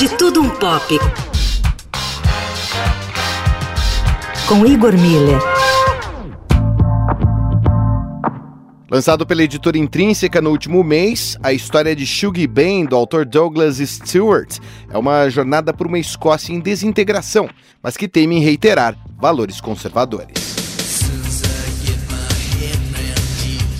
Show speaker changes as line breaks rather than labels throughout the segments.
De Tudo Um Pop. Com Igor Miller.
Lançado pela editora Intrínseca no último mês, a história de Shuggy Bain, do autor Douglas Stewart, é uma jornada por uma Escócia em desintegração, mas que teme em reiterar valores conservadores.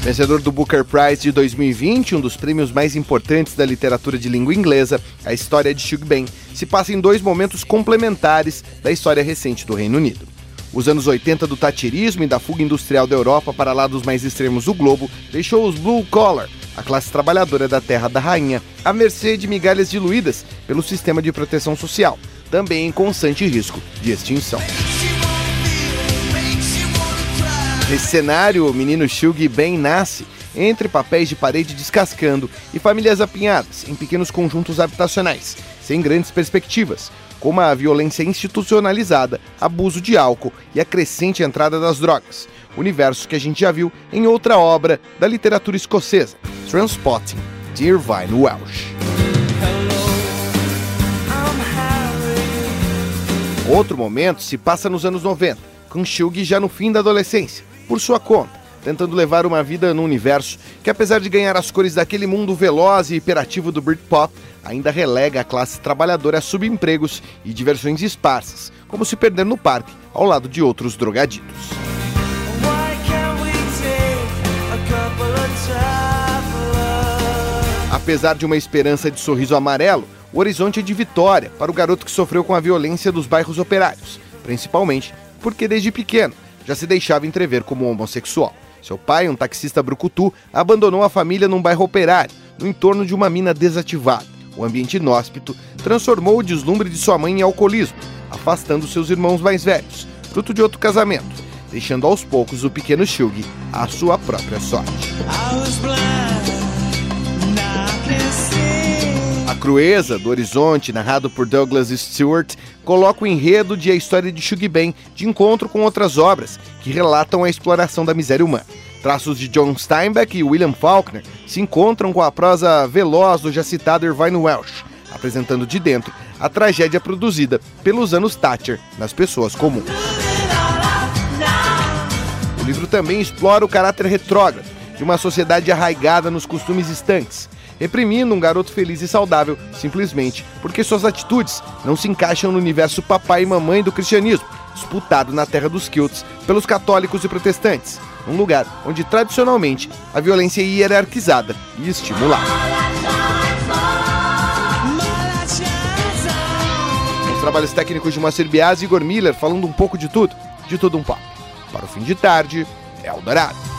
Vencedor do Booker Prize de 2020, um dos prêmios mais importantes da literatura de língua inglesa, a história de Shuggy Bain se passa em dois momentos complementares da história recente do Reino Unido. Os anos 80 do tatirismo e da fuga industrial da Europa para lados mais extremos do globo deixou os blue collar, a classe trabalhadora da terra da rainha, à mercê de migalhas diluídas pelo sistema de proteção social, também em constante risco de extinção. Nesse cenário, o menino Shug bem nasce entre papéis de parede descascando e famílias apinhadas em pequenos conjuntos habitacionais, sem grandes perspectivas, como a violência institucionalizada, abuso de álcool e a crescente entrada das drogas. Universo que a gente já viu em outra obra da literatura escocesa, Transpotting, de Irvine Welsh. Outro momento se passa nos anos 90, com Shug já no fim da adolescência, por sua conta, tentando levar uma vida no universo que, apesar de ganhar as cores daquele mundo veloz e hiperativo do Britpop, ainda relega a classe trabalhadora a subempregos e diversões esparsas, como se perder no parque ao lado de outros drogaditos. Apesar de uma esperança de sorriso amarelo, o horizonte é de vitória para o garoto que sofreu com a violência dos bairros operários, principalmente porque desde pequeno já se deixava entrever como homossexual. Seu pai, um taxista brucutu, abandonou a família num bairro operário, no entorno de uma mina desativada. O ambiente inóspito transformou o deslumbre de sua mãe em alcoolismo, afastando seus irmãos mais velhos, fruto de outro casamento, deixando aos poucos o pequeno Shug à sua própria sorte. Crueza do Horizonte, narrado por Douglas Stewart, coloca o enredo de A História de Shug Ben de encontro com outras obras que relatam a exploração da miséria humana. Traços de John Steinbeck e William Faulkner se encontram com a prosa veloz do já citado Irvine Welsh, apresentando de dentro a tragédia produzida pelos anos Thatcher nas pessoas comuns. O livro também explora o caráter retrógrado de uma sociedade arraigada nos costumes estanques, reprimindo um garoto feliz e saudável simplesmente porque suas atitudes não se encaixam no universo papai e mamãe do cristianismo, disputado na terra dos Kilts pelos católicos e protestantes, um lugar onde tradicionalmente a violência é hierarquizada e estimulada. Os trabalhos técnicos de Moacir Bias e Igor Miller falando um pouco de tudo, de tudo um pouco. Para o fim de tarde, Eldorado.